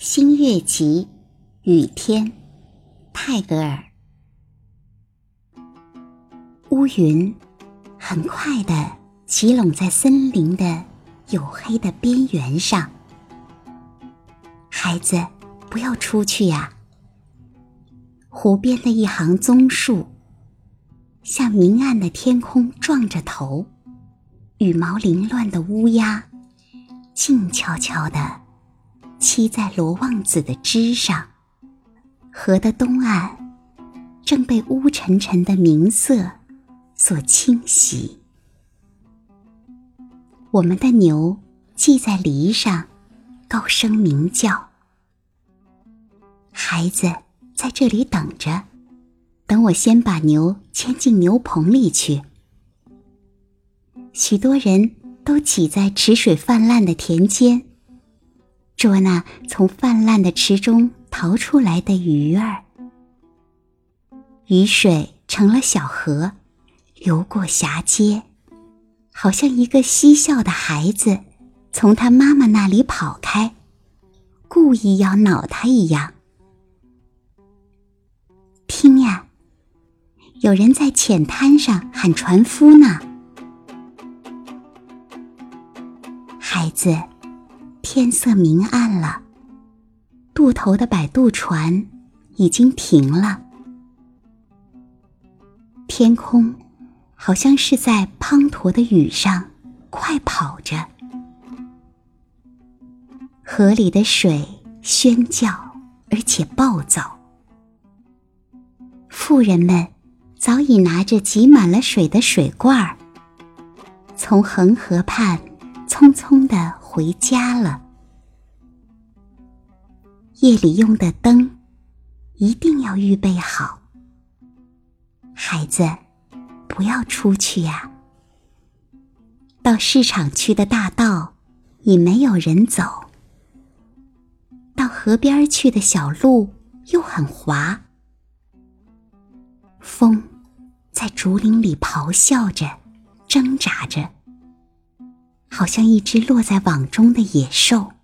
新月集，雨天，泰戈尔。乌云很快的集拢在森林的黝黑的边缘上。孩子，不要出去呀！湖边的一行棕树，向明暗的天空撞着头，羽毛凌乱的乌鸦，静悄悄的。栖在罗望子的枝上，河的东岸正被乌沉沉的明色所侵袭。我们的牛系在篱上，高声鸣叫。孩子在这里等着，等我先把牛牵进牛棚里去。许多人都挤在池水泛滥的田间。捉那从泛滥的池中逃出来的鱼儿，雨水成了小河，流过峡街，好像一个嬉笑的孩子从他妈妈那里跑开，故意要恼他一样。听呀，有人在浅滩上喊船夫呢，孩子。天色明暗了，渡头的摆渡船已经停了。天空好像是在滂沱的雨上快跑着，河里的水喧叫而且暴躁。富人们早已拿着挤满了水的水罐儿，从恒河畔匆匆的。回家了。夜里用的灯一定要预备好。孩子，不要出去呀。到市场去的大道已没有人走，到河边去的小路又很滑。风在竹林里咆哮着，挣扎着。好像一只落在网中的野兽。